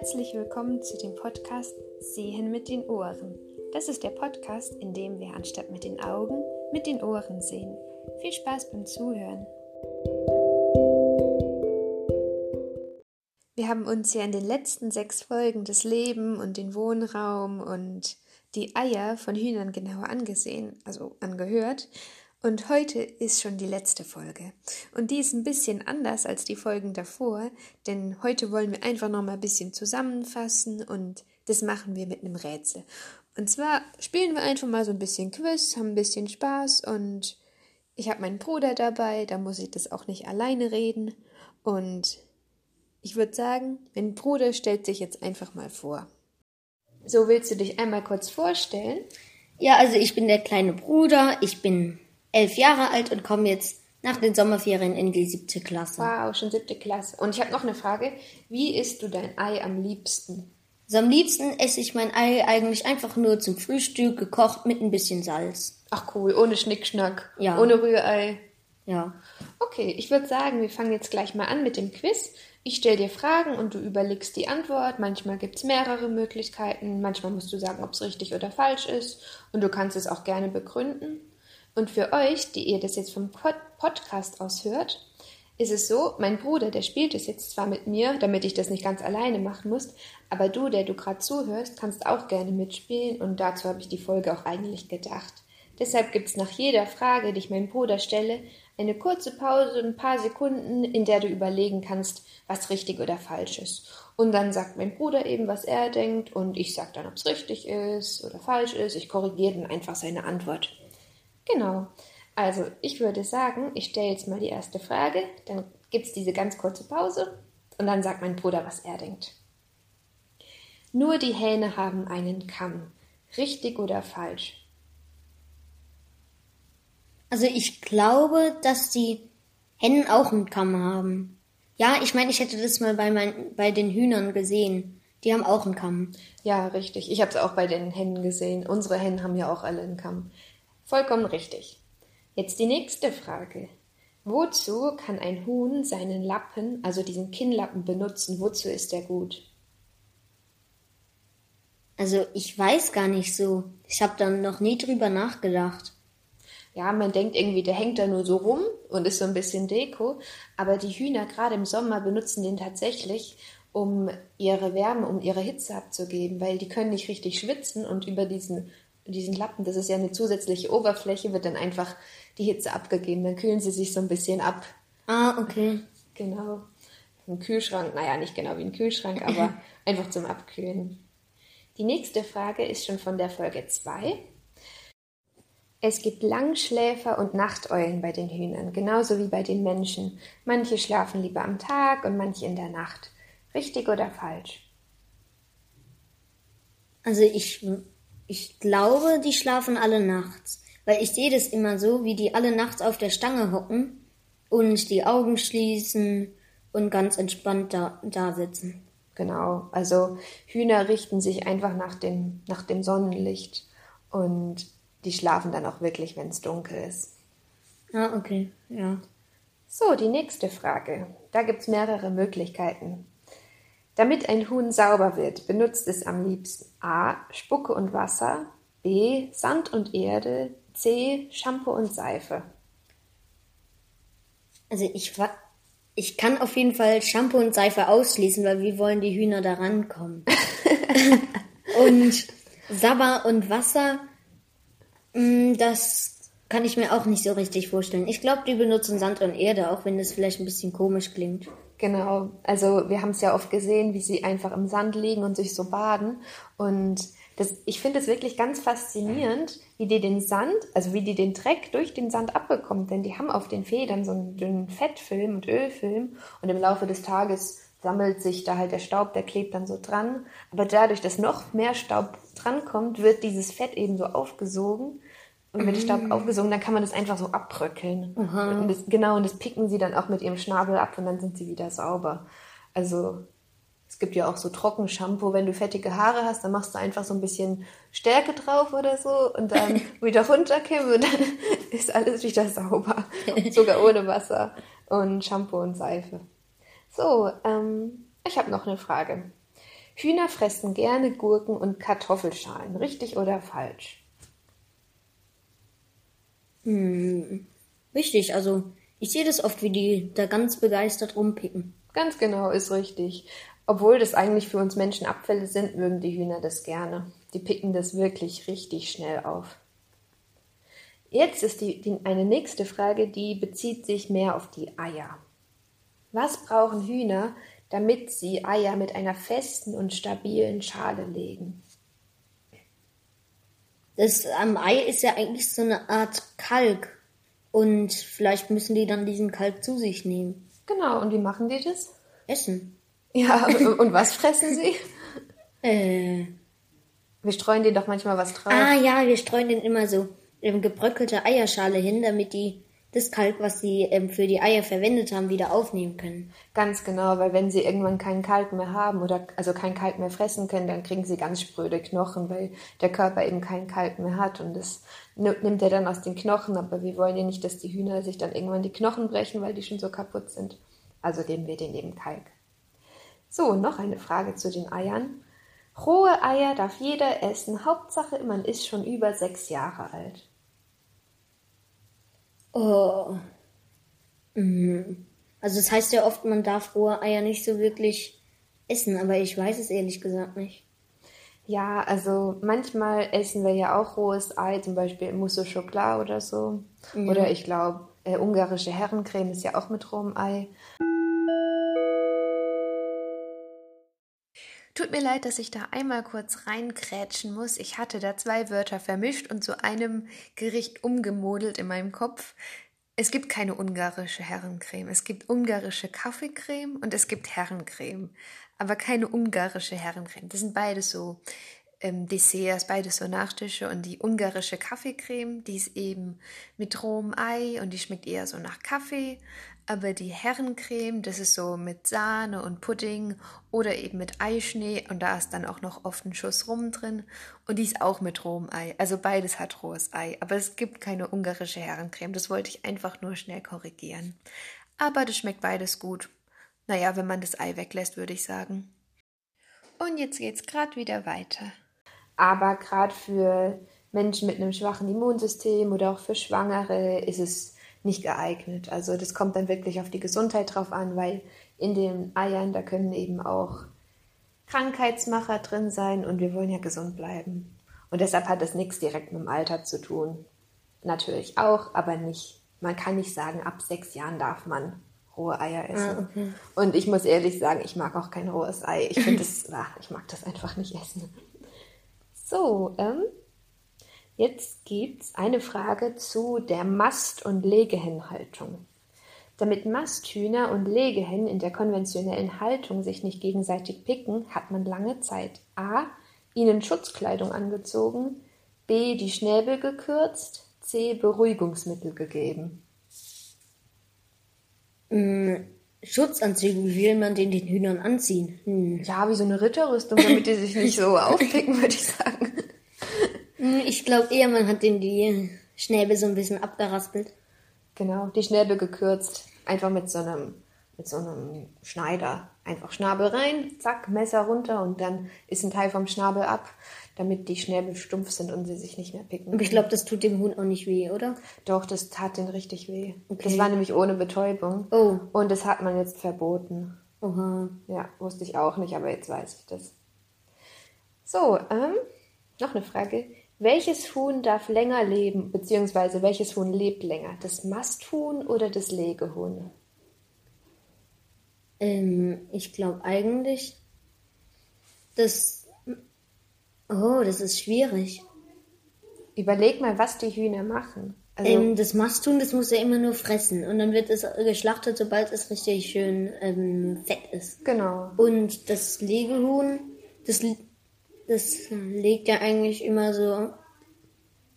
Herzlich willkommen zu dem Podcast Sehen mit den Ohren. Das ist der Podcast, in dem wir anstatt mit den Augen mit den Ohren sehen. Viel Spaß beim Zuhören. Wir haben uns ja in den letzten sechs Folgen das Leben und den Wohnraum und die Eier von Hühnern genauer angesehen, also angehört. Und heute ist schon die letzte Folge. Und die ist ein bisschen anders als die Folgen davor, denn heute wollen wir einfach noch mal ein bisschen zusammenfassen und das machen wir mit einem Rätsel. Und zwar spielen wir einfach mal so ein bisschen Quiz, haben ein bisschen Spaß und ich habe meinen Bruder dabei, da muss ich das auch nicht alleine reden. Und ich würde sagen, mein Bruder stellt sich jetzt einfach mal vor. So willst du dich einmal kurz vorstellen? Ja, also ich bin der kleine Bruder, ich bin elf Jahre alt und komme jetzt nach den Sommerferien in die siebte Klasse. Wow, schon siebte Klasse. Und ich habe noch eine Frage. Wie isst du dein Ei am liebsten? Also am liebsten esse ich mein Ei eigentlich einfach nur zum Frühstück, gekocht mit ein bisschen Salz. Ach cool, ohne Schnickschnack, Ja. ohne Rührei. Ja. Okay, ich würde sagen, wir fangen jetzt gleich mal an mit dem Quiz. Ich stelle dir Fragen und du überlegst die Antwort. Manchmal gibt es mehrere Möglichkeiten. Manchmal musst du sagen, ob es richtig oder falsch ist. Und du kannst es auch gerne begründen. Und für euch, die ihr das jetzt vom Pod Podcast aus hört, ist es so, mein Bruder, der spielt es jetzt zwar mit mir, damit ich das nicht ganz alleine machen muss, aber du, der du gerade zuhörst, kannst auch gerne mitspielen und dazu habe ich die Folge auch eigentlich gedacht. Deshalb gibt es nach jeder Frage, die ich meinem Bruder stelle, eine kurze Pause, ein paar Sekunden, in der du überlegen kannst, was richtig oder falsch ist. Und dann sagt mein Bruder eben, was er denkt und ich sage dann, ob es richtig ist oder falsch ist. Ich korrigiere dann einfach seine Antwort. Genau. Also, ich würde sagen, ich stelle jetzt mal die erste Frage, dann gibt es diese ganz kurze Pause und dann sagt mein Bruder, was er denkt. Nur die Hähne haben einen Kamm. Richtig oder falsch? Also ich glaube, dass die Hennen auch einen Kamm haben. Ja, ich meine, ich hätte das mal bei, mein, bei den Hühnern gesehen. Die haben auch einen Kamm. Ja, richtig. Ich habe es auch bei den Hennen gesehen. Unsere Hennen haben ja auch alle einen Kamm. Vollkommen richtig. Jetzt die nächste Frage. Wozu kann ein Huhn seinen Lappen, also diesen Kinnlappen, benutzen? Wozu ist der gut? Also ich weiß gar nicht so. Ich habe dann noch nie drüber nachgedacht. Ja, man denkt irgendwie, der hängt da nur so rum und ist so ein bisschen Deko. Aber die Hühner gerade im Sommer benutzen den tatsächlich, um ihre Wärme, um ihre Hitze abzugeben, weil die können nicht richtig schwitzen und über diesen, diesen Lappen, das ist ja eine zusätzliche Oberfläche, wird dann einfach die Hitze abgegeben. Dann kühlen sie sich so ein bisschen ab. Ah, okay. Genau. Im Kühlschrank, naja, nicht genau wie ein Kühlschrank, aber einfach zum Abkühlen. Die nächste Frage ist schon von der Folge 2. Es gibt Langschläfer und Nachteulen bei den Hühnern, genauso wie bei den Menschen. Manche schlafen lieber am Tag und manche in der Nacht. Richtig oder falsch? Also ich, ich glaube, die schlafen alle nachts. Weil ich sehe das immer so, wie die alle nachts auf der Stange hocken und die Augen schließen und ganz entspannt da, da sitzen. Genau, also Hühner richten sich einfach nach dem, nach dem Sonnenlicht und die schlafen dann auch wirklich, wenn es dunkel ist. Ah, okay, ja. So, die nächste Frage. Da gibt es mehrere Möglichkeiten. Damit ein Huhn sauber wird, benutzt es am liebsten A. Spucke und Wasser, B. Sand und Erde, C. Shampoo und Seife. Also ich, ich kann auf jeden Fall Shampoo und Seife ausschließen, weil wie wollen die Hühner da rankommen? und Sabber und Wasser, mh, das kann ich mir auch nicht so richtig vorstellen. Ich glaube, die benutzen Sand und Erde, auch wenn das vielleicht ein bisschen komisch klingt. Genau, also wir haben es ja oft gesehen, wie sie einfach im Sand liegen und sich so baden. Und das, ich finde es wirklich ganz faszinierend, wie die den Sand, also wie die den Dreck durch den Sand abbekommen. Denn die haben auf den Federn so einen dünnen Fettfilm und Ölfilm. Und im Laufe des Tages sammelt sich da halt der Staub, der klebt dann so dran. Aber dadurch, dass noch mehr Staub drankommt, wird dieses Fett eben so aufgesogen. Und der Staub aufgesogen, dann kann man das einfach so abbröckeln. Und das, genau, und das picken sie dann auch mit ihrem Schnabel ab und dann sind sie wieder sauber. Also es gibt ja auch so Trockenshampoo, wenn du fettige Haare hast, dann machst du einfach so ein bisschen Stärke drauf oder so und dann wieder runterkippen und dann ist alles wieder sauber. Sogar ohne Wasser und Shampoo und Seife. So, ähm, ich habe noch eine Frage. Hühner fressen gerne Gurken und Kartoffelschalen, richtig oder falsch? Hm, richtig, also ich sehe das oft, wie die da ganz begeistert rumpicken. Ganz genau, ist richtig. Obwohl das eigentlich für uns Menschen Abfälle sind, mögen die Hühner das gerne. Die picken das wirklich richtig schnell auf. Jetzt ist die, die, eine nächste Frage, die bezieht sich mehr auf die Eier. Was brauchen Hühner, damit sie Eier mit einer festen und stabilen Schale legen? Das am Ei ist ja eigentlich so eine Art Kalk. Und vielleicht müssen die dann diesen Kalk zu sich nehmen. Genau, und wie machen die das? Essen. Ja, und was fressen sie? Äh. Wir streuen denen doch manchmal was drauf. Ah ja, wir streuen denen immer so ähm, gebröckelte Eierschale hin, damit die das Kalk, was sie ähm, für die Eier verwendet haben, wieder aufnehmen können. Ganz genau, weil wenn sie irgendwann keinen Kalk mehr haben oder also kein Kalk mehr fressen können, dann kriegen sie ganz spröde Knochen, weil der Körper eben keinen Kalk mehr hat und das nimmt er dann aus den Knochen. Aber wir wollen ja nicht, dass die Hühner sich dann irgendwann die Knochen brechen, weil die schon so kaputt sind. Also geben wir denen eben Kalk. So, noch eine Frage zu den Eiern. Rohe Eier darf jeder essen. Hauptsache, man ist schon über sechs Jahre alt. Oh. Mhm. Also das heißt ja oft, man darf rohe Eier nicht so wirklich essen, aber ich weiß es ehrlich gesagt nicht. Ja, also manchmal essen wir ja auch rohes Ei, zum Beispiel Mousse au Chocolat oder so. Ja. Oder ich glaube, äh, ungarische Herrencreme ist ja auch mit rohem Ei. Tut mir leid, dass ich da einmal kurz reinkrätschen muss. Ich hatte da zwei Wörter vermischt und zu einem Gericht umgemodelt in meinem Kopf. Es gibt keine ungarische Herrencreme. Es gibt ungarische Kaffeecreme und es gibt Herrencreme. Aber keine ungarische Herrencreme. Das sind beides so ähm, Desserts, beides so Nachtische. Und die ungarische Kaffeecreme, die ist eben mit rohem Ei und die schmeckt eher so nach Kaffee. Aber die Herrencreme, das ist so mit Sahne und Pudding oder eben mit Eischnee und da ist dann auch noch oft ein Schuss Rum drin und die ist auch mit rohem Ei. Also beides hat rohes Ei, aber es gibt keine ungarische Herrencreme. Das wollte ich einfach nur schnell korrigieren. Aber das schmeckt beides gut. Naja, wenn man das Ei weglässt, würde ich sagen. Und jetzt geht's gerade wieder weiter. Aber gerade für Menschen mit einem schwachen Immunsystem oder auch für Schwangere ist es nicht geeignet. Also das kommt dann wirklich auf die Gesundheit drauf an, weil in den Eiern, da können eben auch Krankheitsmacher drin sein und wir wollen ja gesund bleiben. Und deshalb hat das nichts direkt mit dem Alter zu tun. Natürlich auch, aber nicht. Man kann nicht sagen, ab sechs Jahren darf man rohe Eier essen. Ah, okay. Und ich muss ehrlich sagen, ich mag auch kein rohes Ei. Ich finde das, ach, ich mag das einfach nicht essen. So, ähm, Jetzt gibt es eine Frage zu der Mast- und Legehennhaltung. Damit Masthühner und Legehennen in der konventionellen Haltung sich nicht gegenseitig picken, hat man lange Zeit a. ihnen Schutzkleidung angezogen, b. die Schnäbel gekürzt, c. Beruhigungsmittel gegeben. Hm, Schutzanzüge, wie will man den den Hühnern anziehen? Hm. Ja, wie so eine Ritterrüstung, damit die sich nicht so aufpicken, würde ich sagen. Hm, ich glaube eher, man hat den die Schnäbel so ein bisschen abgeraspelt. Genau, die Schnäbel gekürzt. Einfach mit so einem, mit so einem Schneider. Einfach Schnabel rein, zack, Messer runter und dann ist ein Teil vom Schnabel ab, damit die Schnäbel stumpf sind und sie sich nicht mehr picken. Aber ich glaube, das tut dem Huhn auch nicht weh, oder? Doch, das tat den richtig weh. Okay. Das war nämlich ohne Betäubung. Oh. Und das hat man jetzt verboten. Oha. Ja, wusste ich auch nicht, aber jetzt weiß ich das. So, ähm, noch eine Frage. Welches Huhn darf länger leben, beziehungsweise welches Huhn lebt länger? Das Masthuhn oder das Legehuhn? Ähm, ich glaube eigentlich, das. Oh, das ist schwierig. Überleg mal, was die Hühner machen. Also, ähm, das Masthuhn, das muss ja immer nur fressen und dann wird es geschlachtet, sobald es richtig schön ähm, fett ist. Genau. Und das Legehuhn, das das legt ja eigentlich immer so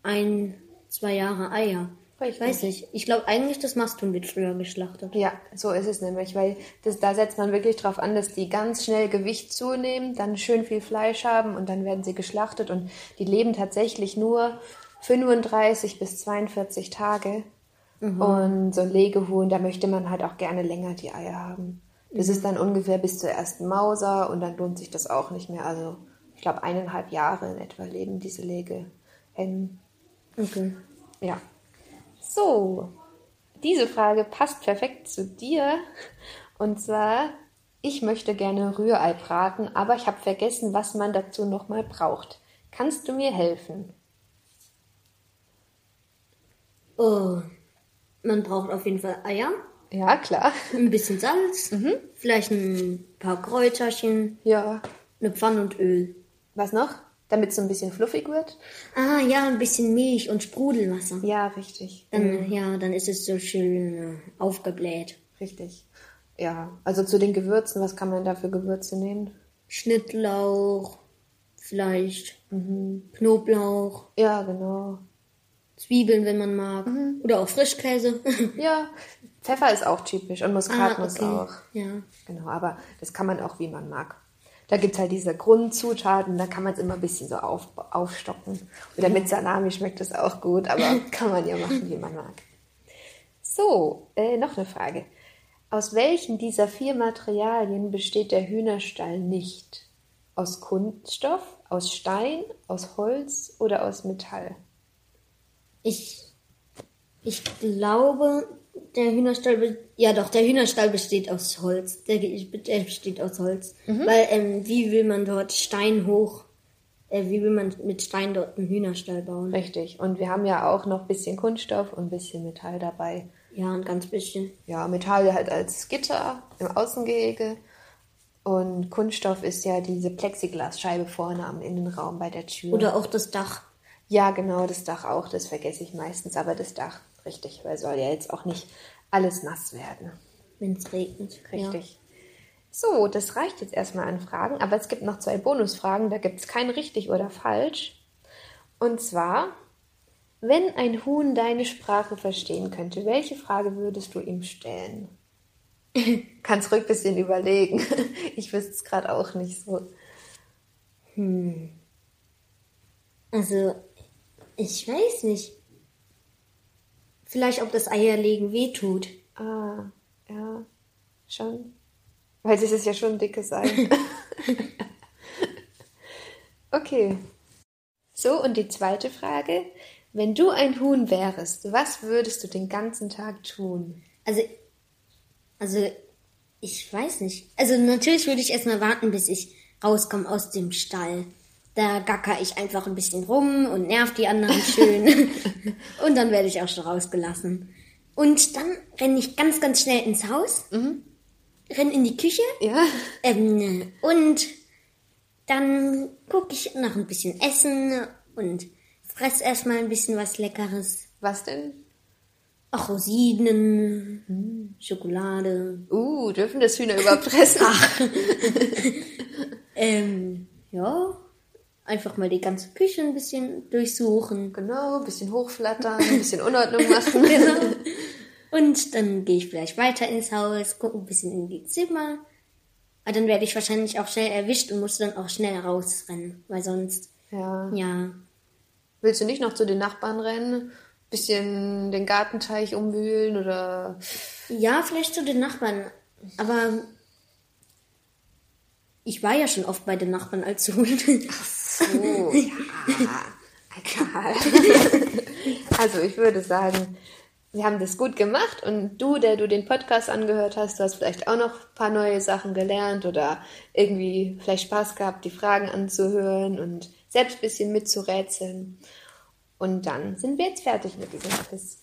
ein, zwei Jahre Eier. Ich weiß nicht. Ich glaube eigentlich, das Masthuhn wird früher geschlachtet. Ja, so ist es nämlich, weil das, da setzt man wirklich darauf an, dass die ganz schnell Gewicht zunehmen, dann schön viel Fleisch haben und dann werden sie geschlachtet und die leben tatsächlich nur 35 bis 42 Tage. Mhm. Und so ein Legehuhn, da möchte man halt auch gerne länger die Eier haben. Das ist dann ungefähr bis zur ersten Mauser und dann lohnt sich das auch nicht mehr. Also ich glaube eineinhalb Jahre in etwa leben diese Legehennen. Okay. Ja. So, diese Frage passt perfekt zu dir. Und zwar, ich möchte gerne Rührei braten, aber ich habe vergessen, was man dazu nochmal braucht. Kannst du mir helfen? Oh, man braucht auf jeden Fall Eier, Ja, klar. ein bisschen Salz, vielleicht ein paar Kräuterchen, Ja. eine Pfanne und Öl. Was noch? Damit es so ein bisschen fluffig wird? Ah ja, ein bisschen Milch und Sprudelwasser. Ja, richtig. Dann, ja, dann ist es so schön äh, aufgebläht. Richtig. Ja, also zu den Gewürzen, was kann man da für Gewürze nehmen? Schnittlauch, vielleicht Knoblauch, Ja, genau. Zwiebeln, wenn man mag. Oder auch Frischkäse. Ja, Pfeffer ist auch typisch und Muskatnuss auch. Ja. Genau, aber das kann man auch, wie man mag. Da gibt es halt diese Grundzutaten, da kann man es immer ein bisschen so auf, aufstocken. Oder mit Salami schmeckt es auch gut, aber kann man ja machen, wie man mag. So, äh, noch eine Frage. Aus welchen dieser vier Materialien besteht der Hühnerstall nicht? Aus Kunststoff, aus Stein, aus Holz oder aus Metall? Ich, ich glaube, der Hühnerstall, ja doch, der Hühnerstall besteht aus Holz. Der, der besteht aus Holz. Weil, ähm, wie will man dort Stein hoch, äh, wie will man mit Stein dort einen Hühnerstall bauen? Richtig. Und wir haben ja auch noch ein bisschen Kunststoff und ein bisschen Metall dabei. Ja, ein ganz bisschen. Ja, Metall halt als Gitter im Außengehege. Und Kunststoff ist ja diese Plexiglasscheibe vorne am Innenraum bei der Tür. Oder auch das Dach. ja, genau, das Dach auch, das vergesse ich meistens, aber das Dach, richtig, weil soll ja jetzt auch nicht alles nass werden. Wenn es regnet. Richtig. So, das reicht jetzt erstmal an Fragen, aber es gibt noch zwei Bonusfragen, da gibt es kein richtig oder falsch. Und zwar, wenn ein Huhn deine Sprache verstehen könnte, welche Frage würdest du ihm stellen? Kannst ruhig ein bisschen überlegen. Ich wüsste es gerade auch nicht so. Ja. Also, ich weiß nicht. Vielleicht, ob das Eierlegen wehtut. Ah, ja, schon. Weil das ist ja schon ein dickes Ei. okay. So, und die zweite Frage. Wenn du ein Huhn wärst, was würdest du den ganzen Tag tun? Also, also, ich weiß nicht. Also, natürlich würde ich erstmal warten, bis ich rauskomme aus dem Stall. Da gacker ich einfach ein bisschen rum und nerv die anderen schön. und dann werde ich auch schon rausgelassen. Und dann renne ich ganz, ganz schnell ins Haus, renne in die Küche Ja? ähm, und dann gucke ich nach ein bisschen Essen und fress erstmal ein bisschen was Leckeres. Was denn? Auch Rosinen, Schokolade. Uh, dürfen das Hühner überhaupt fressen? Ähm, ja, einfach mal die ganze Küche ein bisschen durchsuchen. Genau, ein bisschen hochflattern, ein bisschen Unordnung machen. Genau. Und dann gehe ich vielleicht weiter ins Haus, gucke ein bisschen in die Zimmer. Aber dann werde ich wahrscheinlich auch schnell erwischt und muss dann auch schnell rausrennen, weil sonst, Ja. ja, Willst du nicht noch zu den Nachbarn rennen? Bisschen den Gartenteich umwühlen oder. ja, vielleicht zu den Nachbarn. Aber ich war ja schon oft bei den Nachbarn als Hund. So, ja. Egal. Also ich würde sagen, wir haben das gut gemacht und du, der du den Podcast angehört hast, du hast vielleicht auch noch ein paar neue Sachen gelernt oder irgendwie vielleicht Spaß gehabt, die Fragen anzuhören und selbst ein bisschen mitzurätseln. Und dann sind wir jetzt fertig mit diesem Quiz.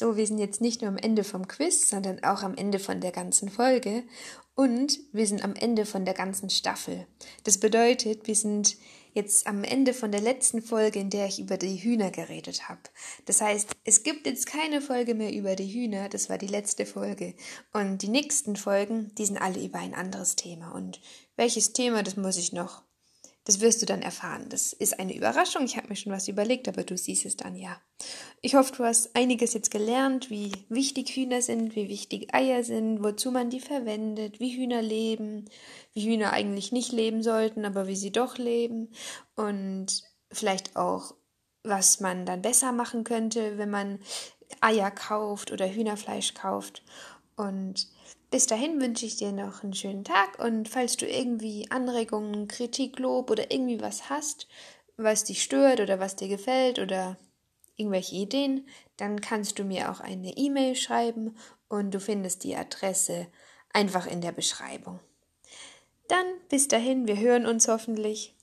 So, wir sind jetzt nicht nur am Ende vom Quiz, sondern auch am Ende von der ganzen Folge und wir sind am Ende von der ganzen Staffel. Das bedeutet, wir sind jetzt am Ende von der letzten Folge, in der ich über die Hühner geredet habe. Das heißt, es gibt jetzt keine Folge mehr über die Hühner, das war die letzte Folge. Und die nächsten Folgen, die sind alle über ein anderes Thema. Und welches Thema, das muss ich noch Das wirst du dann erfahren. Das ist eine Überraschung. Ich habe mir schon was überlegt, aber du siehst es dann ja. Ich hoffe, du hast einiges jetzt gelernt, wie wichtig Hühner sind, wie wichtig Eier sind, wozu man die verwendet, wie Hühner leben, wie Hühner eigentlich nicht leben sollten, aber wie sie doch leben und vielleicht auch, was man dann besser machen könnte, wenn man Eier kauft oder Hühnerfleisch kauft. Und bis dahin wünsche ich dir noch einen schönen Tag und falls du irgendwie Anregungen, Kritik, Lob oder irgendwie was hast, was dich stört oder was dir gefällt oder irgendwelche Ideen, dann kannst du mir auch eine E-Mail schreiben und du findest die Adresse einfach in der Beschreibung. Dann bis dahin, wir hören uns hoffentlich.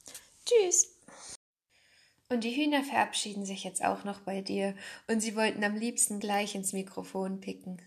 Tschüss. Und die Hühner verabschieden sich jetzt auch noch bei dir und sie wollten am liebsten gleich ins Mikrofon picken.